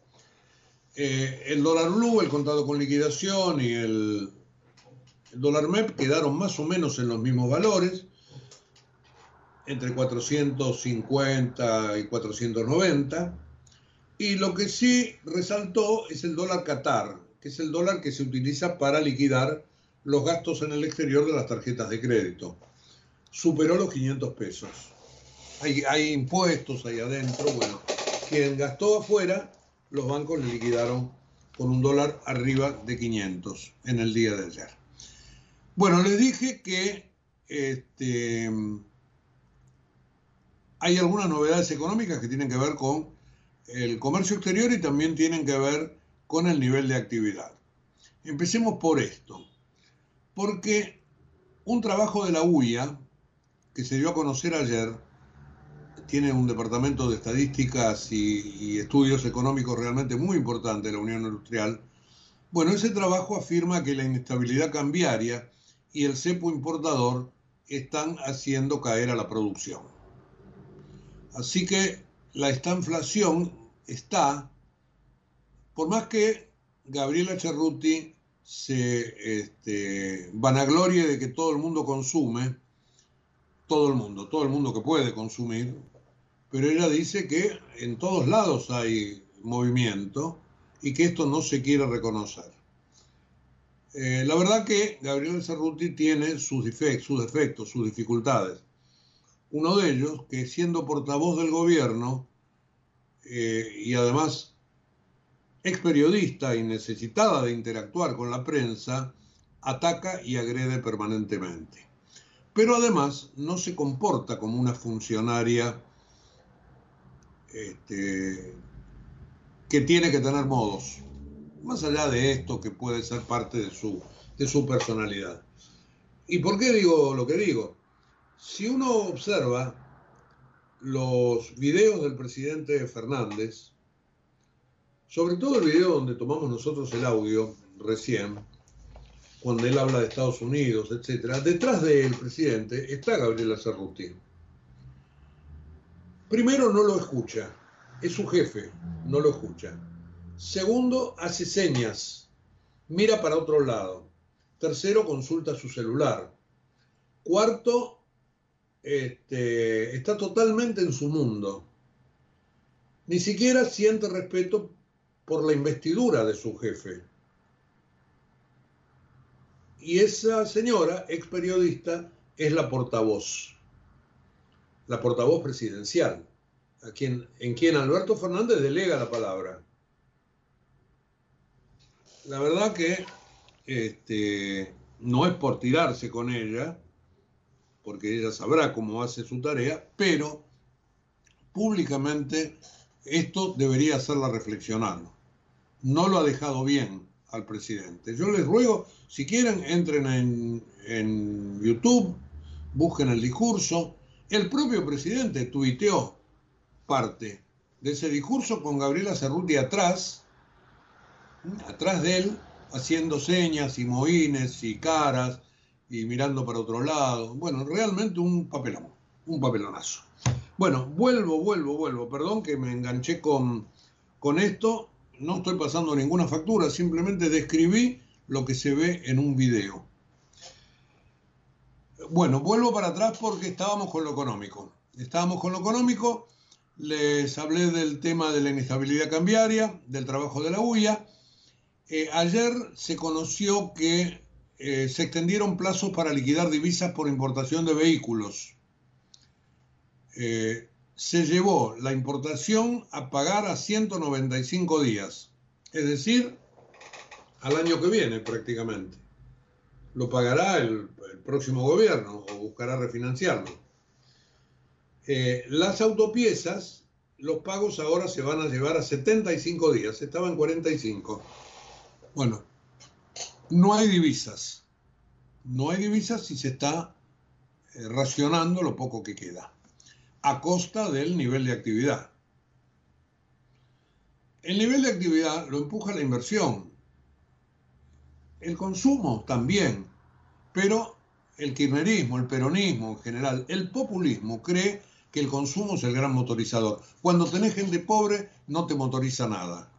Eh, el dólar blue, el contado con liquidación y el, dólar MEP quedaron más o menos en los mismos valores, entre 450 y 490. Y lo que sí resaltó es el dólar Qatar, que es el dólar que se utiliza para liquidar los gastos en el exterior de las tarjetas de crédito. Superó los 500 pesos. Hay, impuestos ahí adentro. Bueno, quien gastó afuera, los bancos le liquidaron con un dólar arriba de 500 en el día de ayer. Bueno, les dije que este, hay algunas novedades económicas que tienen que ver con el comercio exterior y también tienen que ver con el nivel de actividad. Empecemos por esto, porque un trabajo de la UIA, que se dio a conocer ayer, tiene un departamento de estadísticas y, estudios económicos realmente muy importante la Unión Industrial. Bueno, ese trabajo afirma que la inestabilidad cambiaria y el cepo importador están haciendo caer a la producción. Así que la estanflación está por más que Gabriela Cerruti se este, vanaglorie de que todo el mundo consume, todo el mundo, todo el mundo que puede consumir, pero ella dice que en todos lados hay movimiento y que esto no se quiere reconocer. Eh, la verdad que Gabriel Cerruti tiene sus, defectos, sus defectos, sus dificultades. Uno de ellos, que siendo portavoz del gobierno eh, y además ex periodista y necesitada de interactuar con la prensa, ataca y agrede permanentemente. Pero además no se comporta como una funcionaria este, que tiene que tener modos, más allá de esto que puede ser parte de su, de su personalidad. ¿Y por qué digo lo que digo? Si uno observa los videos del presidente Fernández, sobre todo el video donde tomamos nosotros el audio recién, cuando él habla de Estados Unidos, etc., detrás del presidente está Gabriela Cerruti. Primero, no lo escucha, es su jefe, no lo escucha. Segundo, hace señas, mira para otro lado. Tercero, consulta su celular. Cuarto, este, está totalmente en su mundo. Ni siquiera siente respeto por la investidura de su jefe. Y esa señora, ex periodista, es la portavoz, la portavoz presidencial, a quien, en quien Alberto Fernández delega la palabra. La verdad que este, no es por tirarse con ella, porque ella sabrá cómo hace su tarea, pero públicamente esto debería hacerla reflexionar no lo ha dejado bien al presidente. Yo les ruego, si quieren, entren en, en YouTube, busquen el discurso. El propio presidente tuiteó parte de ese discurso con Gabriela Cerruti atrás, atrás de él, haciendo señas y mohines y caras y mirando para otro lado. Bueno, realmente un papelón, un papelonazo. Bueno, vuelvo, vuelvo, vuelvo. Perdón que me enganché con, con esto no estoy pasando ninguna factura, simplemente describí lo que se ve en un video. Bueno, vuelvo para atrás porque estábamos con lo económico. Estábamos con lo económico, les hablé del tema de la inestabilidad cambiaria, del trabajo de la UIA. Eh, ayer se conoció que eh, se extendieron plazos para liquidar divisas por importación de vehículos. Eh, se llevó la importación a pagar a 195 días, es decir, al año que viene prácticamente. Lo pagará el, próximo gobierno o buscará refinanciarlo. Eh, las autopiezas, los pagos ahora se van a llevar a 75 días, estaban en 45. Bueno, no hay divisas. No hay divisas si se está eh, racionando lo poco que queda a costa del nivel de actividad. El nivel de actividad lo empuja la inversión, el consumo también, pero el kirchnerismo, el peronismo en general, el populismo cree que el consumo es el gran motorizador. Cuando tenés gente pobre, no te motoriza nada.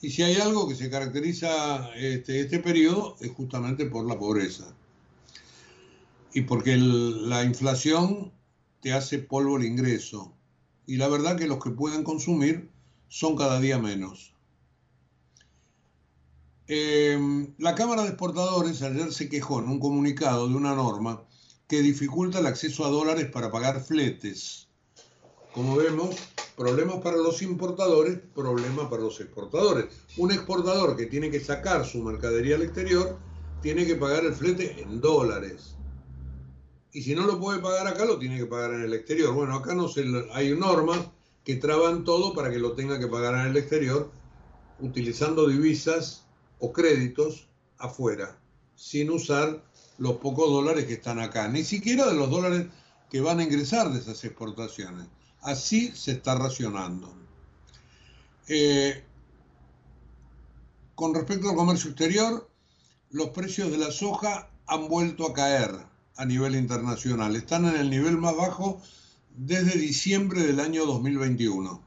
Y si hay algo que se caracteriza este, este periodo es justamente por la pobreza y porque la inflación te hace polvo el ingreso. Y la verdad que los que pueden consumir son cada día menos. Em, la Cámara de Exportadores ayer se quejó en un comunicado de una norma que dificulta el acceso a dólares para pagar fletes. Como vemos, problemas para los importadores, problemas para los exportadores. Un exportador que tiene que sacar su mercadería al exterior tiene que pagar el flete en dólares y si no lo puede pagar acá, lo tiene que pagar en el exterior. Bueno, acá no se, hay normas que traban todo para que lo tenga que pagar en el exterior, utilizando divisas o créditos afuera, sin usar los pocos dólares que están acá, ni siquiera de los dólares que van a ingresar de esas exportaciones. Así se está racionando. Eh, con respecto al comercio exterior, los precios de la soja han vuelto a caer a nivel internacional. Están en el nivel más bajo desde diciembre del año 2021.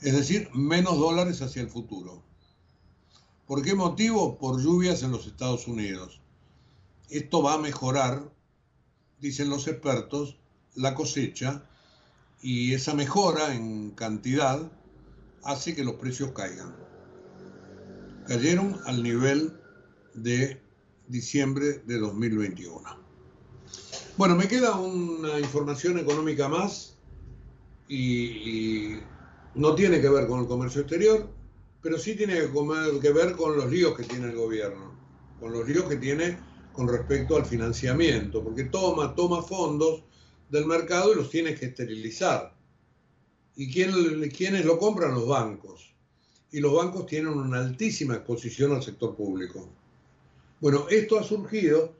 es decir, menos dólares hacia el futuro. ¿Por qué motivo? Por lluvias en los Estados Unidos. Esto va a mejorar, dicen los expertos, la cosecha y esa mejora en cantidad hace que los precios caigan. Cayeron al nivel de diciembre de 2021. Bueno, me queda una información económica más y, no tiene que ver con el comercio exterior, pero sí tiene que ver con los líos que tiene el gobierno, con los líos que tiene con respecto al financiamiento, porque toma, toma fondos del mercado y los tiene que esterilizar. ¿Y quién, quiénes lo compran? Los bancos. Y los bancos tienen una altísima exposición al sector público. Bueno, esto ha surgido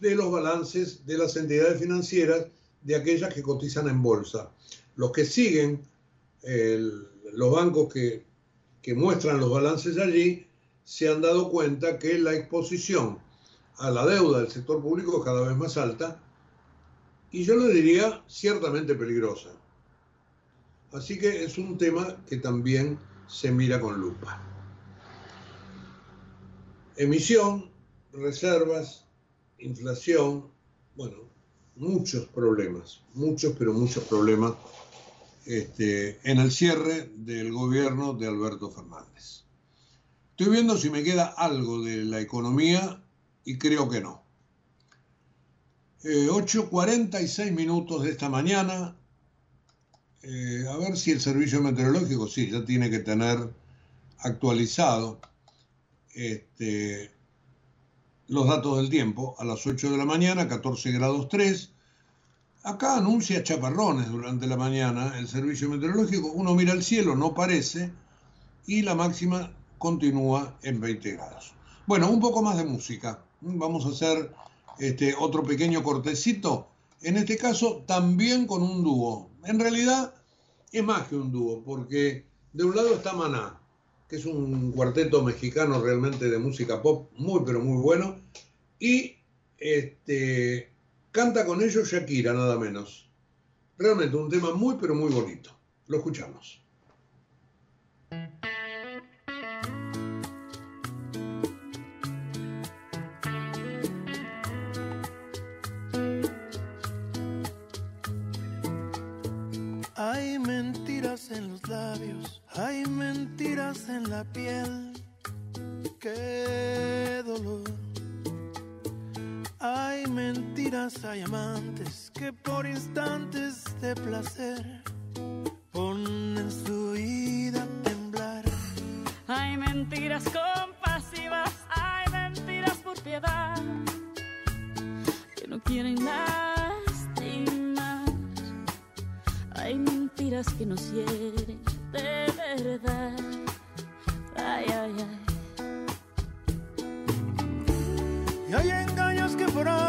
de los balances de las entidades financieras de aquellas que cotizan en bolsa. Los que siguen los bancos que, que muestran los balances allí se han dado cuenta que la exposición a la deuda del sector público es cada vez más alta y yo le diría ciertamente peligrosa. Así que es un tema que también se mira con lupa. Emisión, reservas, inflación, bueno, muchos problemas, muchos, pero muchos problemas este, en el cierre del gobierno de Alberto Fernández. Estoy viendo si me queda algo de la economía y creo que no. 8.46 eh, minutos de esta mañana. Eh, a ver si el servicio meteorológico, sí, ya tiene que tener actualizado este, los datos del tiempo. A las 8 de la mañana, 14 grados 3. Acá anuncia chaparrones durante la mañana el servicio meteorológico. Uno mira el cielo, no parece, y la máxima continúa en 20 grados. Bueno, un poco más de música. Vamos a hacer este, otro pequeño cortecito, en este caso también con un dúo. En realidad es más que un dúo, porque de un lado está Maná, que es un cuarteto mexicano realmente de música pop muy pero muy bueno, y este, canta con ellos Shakira nada menos. Realmente un tema muy pero muy bonito. Lo escuchamos. en los labios, hay mentiras en la piel. Qué dolor. Hay mentiras, hay amantes que por instantes de placer ponen su vida a temblar. Hay mentiras compasivas, hay mentiras por piedad que no quieren nada hay mentiras que nos hieren de verdad. Ay, ay, ay. Engaños que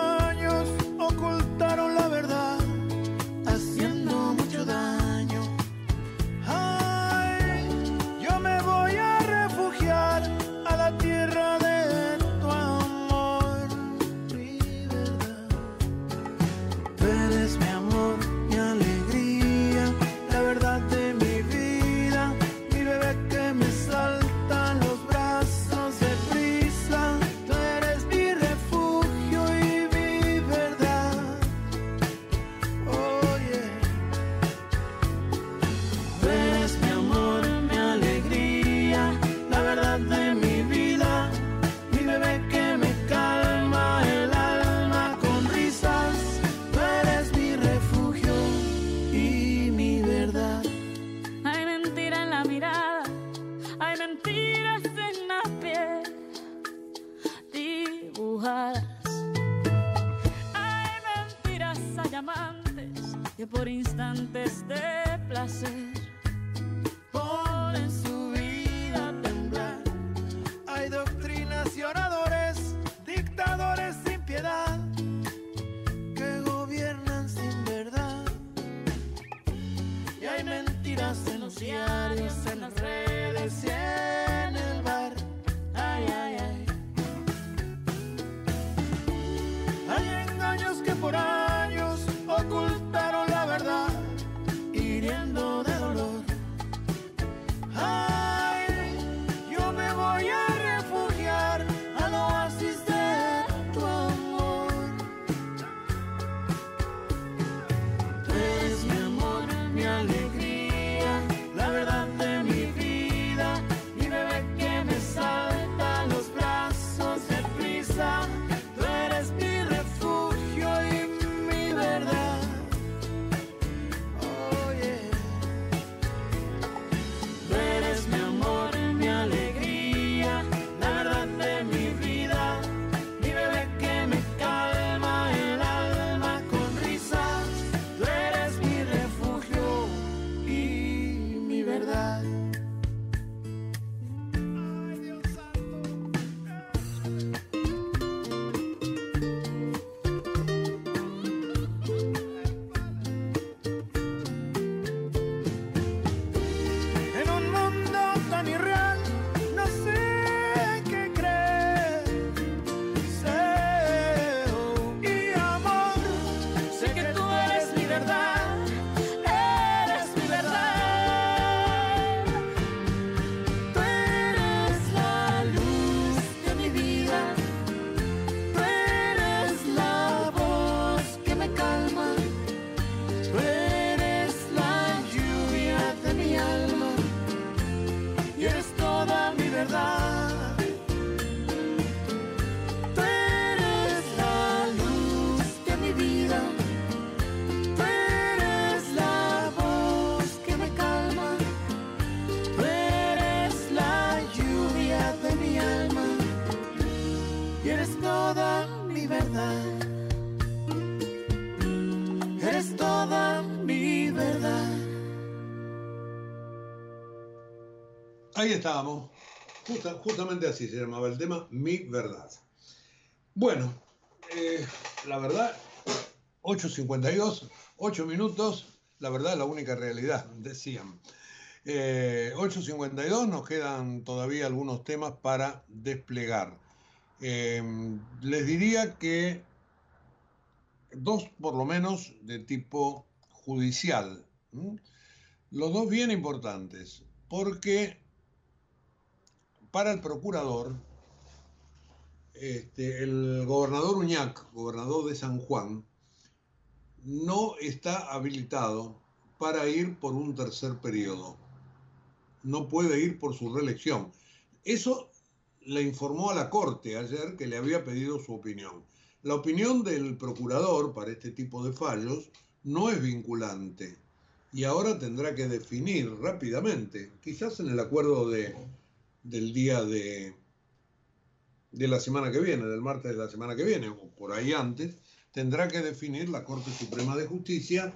Ahí estábamos. justamente así se llamaba el tema, Mi Verdad. Bueno, eh, la verdad, 8.52, 8 minutos, la verdad la única realidad, decían. 8.52 eh, nos quedan todavía algunos temas para desplegar. Eh, les diría que dos por lo menos de tipo judicial. Los dos bien importantes, porque para el procurador, este, el gobernador Uñac, gobernador de San Juan, no está habilitado para ir por un tercer periodo. No puede ir por su reelección. Eso le informó a la Corte ayer que le había pedido su opinión. La opinión del procurador para este tipo de fallos no es vinculante y ahora tendrá que definir rápidamente, quizás en el acuerdo de, del día de, de la semana que viene, del martes de la semana que viene, o por ahí antes, tendrá que definir la Corte Suprema de Justicia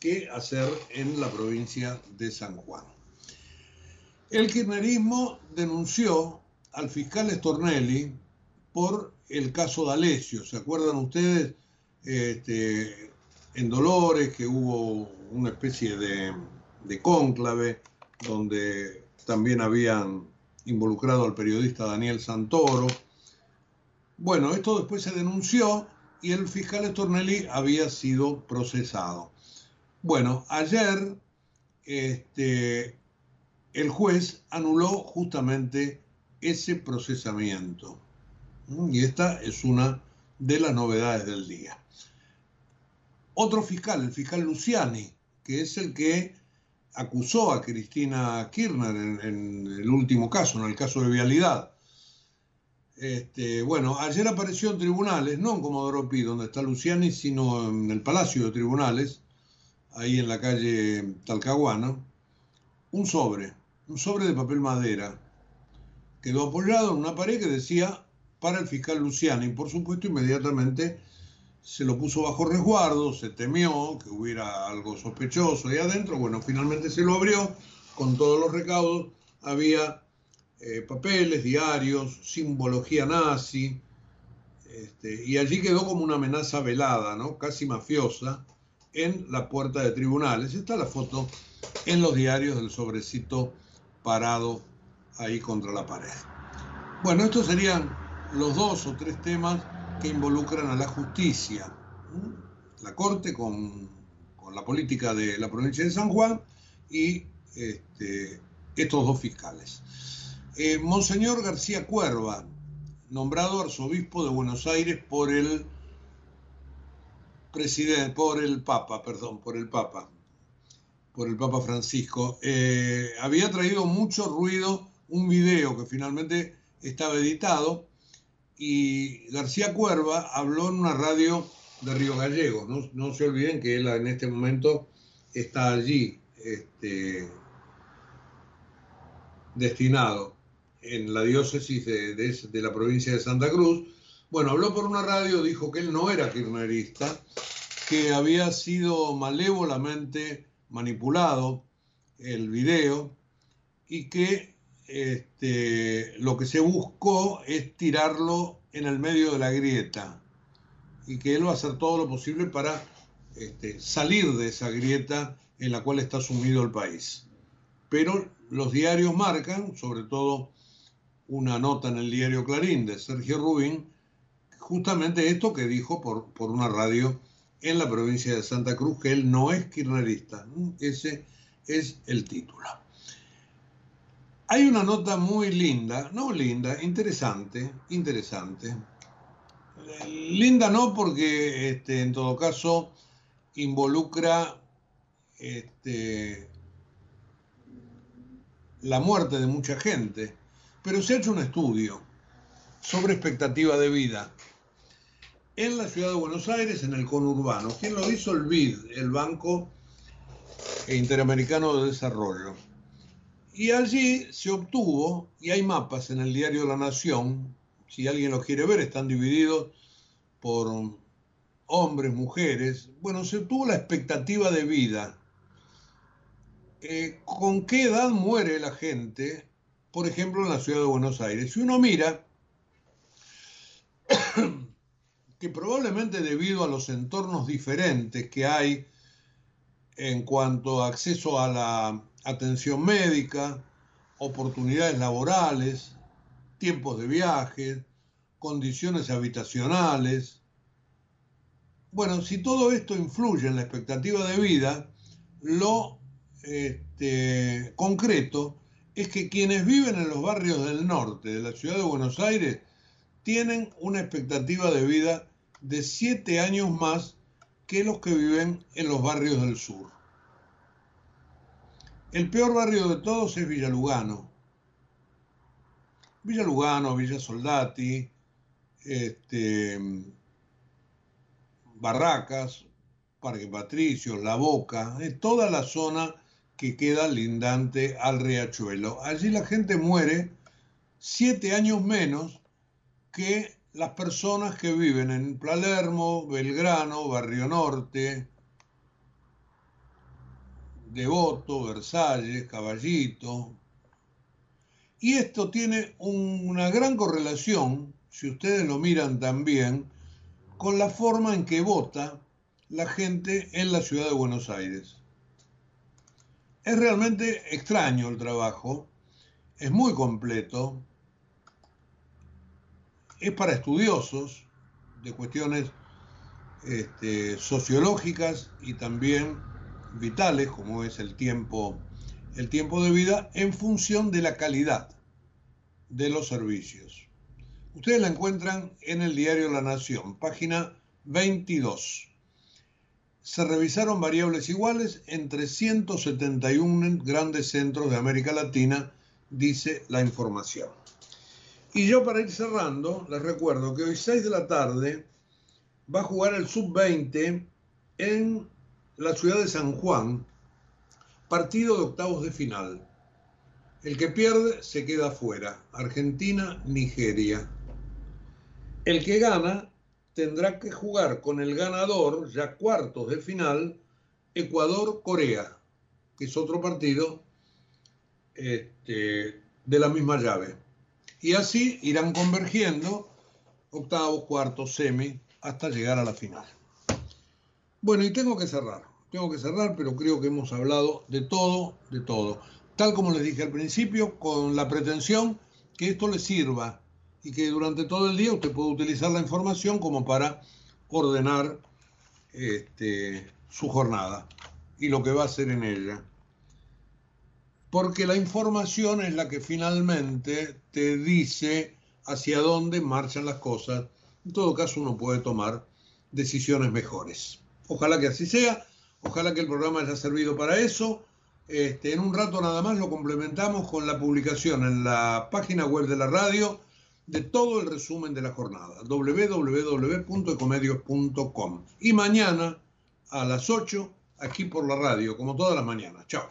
qué hacer en la provincia de San Juan. El kirchnerismo denunció al fiscal Stornelli por el caso de Alessio. ¿Se acuerdan ustedes? Este, en Dolores, que hubo una especie de, de cónclave donde también habían involucrado al periodista Daniel Santoro. Bueno, esto después se denunció y el fiscal Stornelli había sido procesado. Bueno, ayer este, el juez anuló justamente ese procesamiento. Y esta es una de las novedades del día. Otro fiscal, el fiscal Luciani, que es el que acusó a Cristina Kirchner en, el último caso, en el caso de vialidad. Este, bueno, ayer apareció en tribunales, no en Comodoro Pi, donde está Luciani, sino en el Palacio de Tribunales, ahí en la calle Talcahuano, un sobre, un sobre de papel madera. Quedó apoyado en una pared que decía para el fiscal Luciani. Por supuesto, inmediatamente se lo puso bajo resguardo, se temió que hubiera algo sospechoso ahí adentro. Bueno, finalmente se lo abrió con todos los recaudos. Había eh, papeles, diarios, simbología nazi. Este, y allí quedó como una amenaza velada, ¿no? casi mafiosa, en la puerta de tribunales. Está la foto en los diarios del sobrecito parado ahí contra la pared. Bueno, estos serían los dos o tres temas que involucran a la justicia. La Corte con, la política de la provincia de San Juan y este, estos dos fiscales. Eh, Monseñor García Cuerva, nombrado arzobispo de Buenos Aires por el presidente, por el Papa, perdón, por el Papa, por el Papa Francisco, eh, había traído mucho ruido un video que finalmente estaba editado y García Cuerva habló en una radio de Río Gallegos. No, se olviden que él en este momento está allí, este, destinado en la diócesis de, la provincia de Santa Cruz. Bueno, habló por una radio, dijo que él no era kirchnerista, que había sido malévolamente manipulado el video y que este, lo que se buscó es tirarlo en el medio de la grieta y que él va a hacer todo lo posible para este, salir de esa grieta en la cual está sumido el país. Pero los diarios marcan, sobre todo una nota en el diario Clarín de Sergio Rubín, justamente esto que dijo por, por una radio en la provincia de Santa Cruz, que él no es kirchnerista. Ese es el título. Hay una nota muy linda, no linda, interesante, interesante. Linda no porque este, en todo caso involucra este, la muerte de mucha gente, pero se ha hecho un estudio sobre expectativa de vida en la ciudad de Buenos Aires, en el conurbano. ¿Quién lo hizo? El BID, el Banco Interamericano de Desarrollo. Y allí se obtuvo, y hay mapas en el diario La Nación, si alguien los quiere ver, están divididos por hombres, mujeres. Bueno, se obtuvo la expectativa de vida. Eh, ¿Con qué edad muere la gente por ejemplo, en la ciudad de Buenos Aires. Si uno mira que probablemente debido a los entornos diferentes que hay en cuanto a acceso a la atención médica, oportunidades laborales, tiempos de viaje, condiciones habitacionales. Bueno, si todo esto influye en la expectativa de vida, lo este, concreto es que quienes viven en los barrios del norte de la ciudad de Buenos Aires tienen una expectativa de vida de siete años más que los que viven en los barrios del sur. El peor barrio de todos es Villa Lugano. Villa Soldati, este, Barracas, Parque Patricio, La Boca, es toda la zona que queda lindante al riachuelo. Allí la gente muere siete años menos que las personas que viven en Palermo, Belgrano, Barrio Norte, Devoto, Versalles, Caballito. Y esto tiene una gran correlación, si ustedes lo miran también, con la forma en que vota la gente en la ciudad de Buenos Aires. Es realmente extraño el trabajo, es muy completo, es para estudiosos de cuestiones este, sociológicas y también vitales, como es el tiempo, el tiempo de vida, en función de la calidad de los servicios. Ustedes la encuentran en el diario La Nación, página 22. Se revisaron variables iguales en 371 grandes centros de América Latina, dice la información. Y yo para ir cerrando, les recuerdo que hoy 6 de la tarde va a jugar el sub-20 en la ciudad de San Juan, partido de octavos de final. El que pierde se queda fuera. Argentina, Nigeria. El que gana tendrá que jugar con el ganador, ya cuartos de final, Ecuador-Corea, que es otro partido este, de la misma llave. Y así irán convergiendo octavos, cuartos, semi, hasta llegar a la final. Bueno, y tengo que cerrar, tengo que cerrar, pero creo que hemos hablado de todo, de todo. Tal como les dije al principio, con la pretensión que esto le sirva y que durante todo el día usted pueda utilizar la información como para ordenar este, su jornada y lo que va a hacer en ella porque la información es la que finalmente te dice hacia dónde marchan las cosas. En todo caso, uno puede tomar decisiones mejores. Ojalá que así sea, ojalá que el programa haya servido para eso. Este, en un rato nada más lo complementamos con la publicación en la página web de la radio de todo el resumen de la jornada, www.ecomedios.com. Y mañana a las 8, aquí por la radio, como todas las mañanas. Chao.